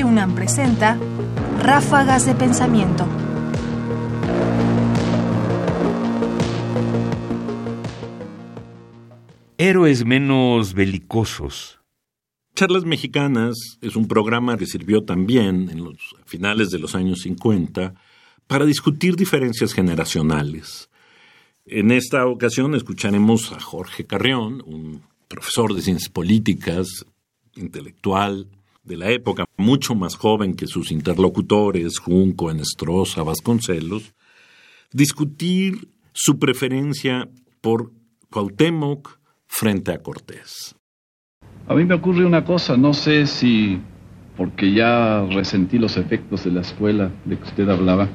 Radio UNAM presenta Ráfagas de Pensamiento. Héroes menos belicosos. Charlas Mexicanas es un programa que sirvió también en los finales de los años 50 para discutir diferencias generacionales. En esta ocasión escucharemos a Jorge Carrión, un profesor de ciencias políticas, intelectual de la época, mucho más joven que sus interlocutores, Junco, Enestrosa, Vasconcelos, discutir su preferencia por Cuauhtémoc frente a Cortés. A mí me ocurre una cosa, no sé si porque ya resentí los efectos de la escuela de que usted hablaba,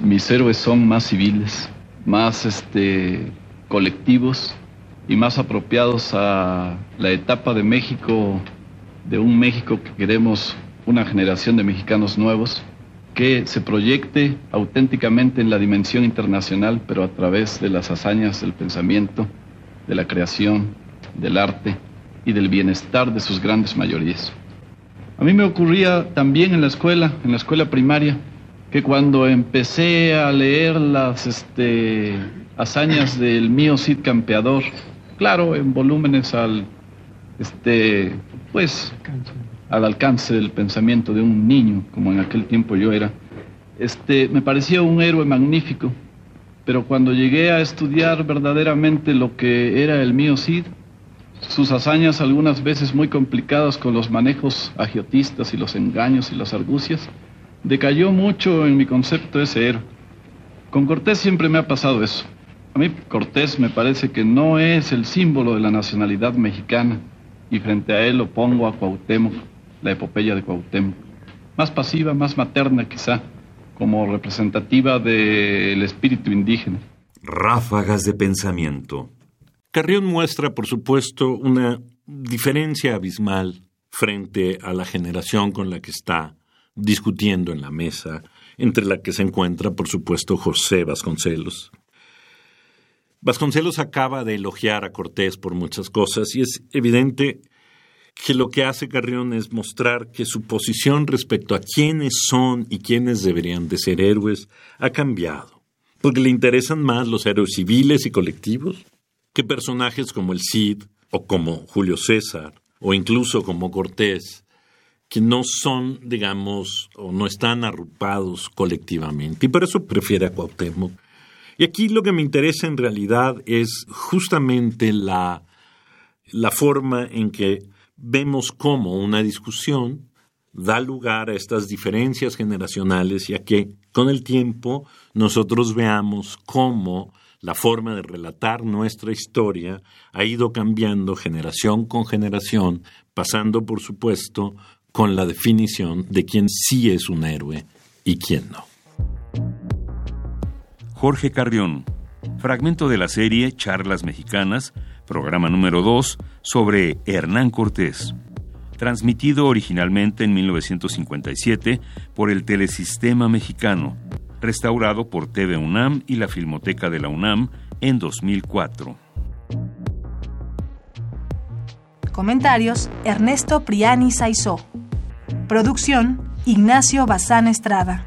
mis héroes son más civiles, más este, colectivos y más apropiados a la etapa de México, de un México que queremos una generación de mexicanos nuevos, que se proyecte auténticamente en la dimensión internacional, pero a través de las hazañas del pensamiento, de la creación, del arte y del bienestar de sus grandes mayorías. A mí me ocurría también en la escuela, en la escuela primaria, que cuando empecé a leer las este, hazañas del mío Cid Campeador, claro, en volúmenes al, este, pues, al alcance del pensamiento de un niño, como en aquel tiempo yo era, este, me parecía un héroe magnífico, pero cuando llegué a estudiar verdaderamente lo que era el mío Cid, sus hazañas algunas veces muy complicadas con los manejos agiotistas y los engaños y las argucias, decayó mucho en mi concepto ese héroe. Con Cortés siempre me ha pasado eso. A mí Cortés me parece que no es el símbolo de la nacionalidad mexicana y frente a él lo pongo a Cuauhtémoc, la epopeya de Cuauhtémoc. Más pasiva, más materna quizá, como representativa del espíritu indígena. Ráfagas de pensamiento. Carrión muestra, por supuesto, una diferencia abismal frente a la generación con la que está discutiendo en la mesa, entre la que se encuentra, por supuesto, José Vasconcelos. Vasconcelos acaba de elogiar a Cortés por muchas cosas y es evidente que lo que hace Carrión es mostrar que su posición respecto a quiénes son y quiénes deberían de ser héroes ha cambiado, porque le interesan más los héroes civiles y colectivos que personajes como el Cid o como Julio César o incluso como Cortés, que no son, digamos, o no están arrupados colectivamente. Y por eso prefiere a Cuauhtémoc y aquí lo que me interesa en realidad es justamente la, la forma en que vemos cómo una discusión da lugar a estas diferencias generacionales y a que con el tiempo nosotros veamos cómo la forma de relatar nuestra historia ha ido cambiando generación con generación, pasando por supuesto con la definición de quién sí es un héroe y quién no. Jorge Carrión. Fragmento de la serie Charlas Mexicanas, programa número 2, sobre Hernán Cortés. Transmitido originalmente en 1957 por el Telesistema Mexicano, restaurado por TV UNAM y la Filmoteca de la UNAM en 2004. Comentarios: Ernesto Priani Saizó. Producción: Ignacio Bazán Estrada.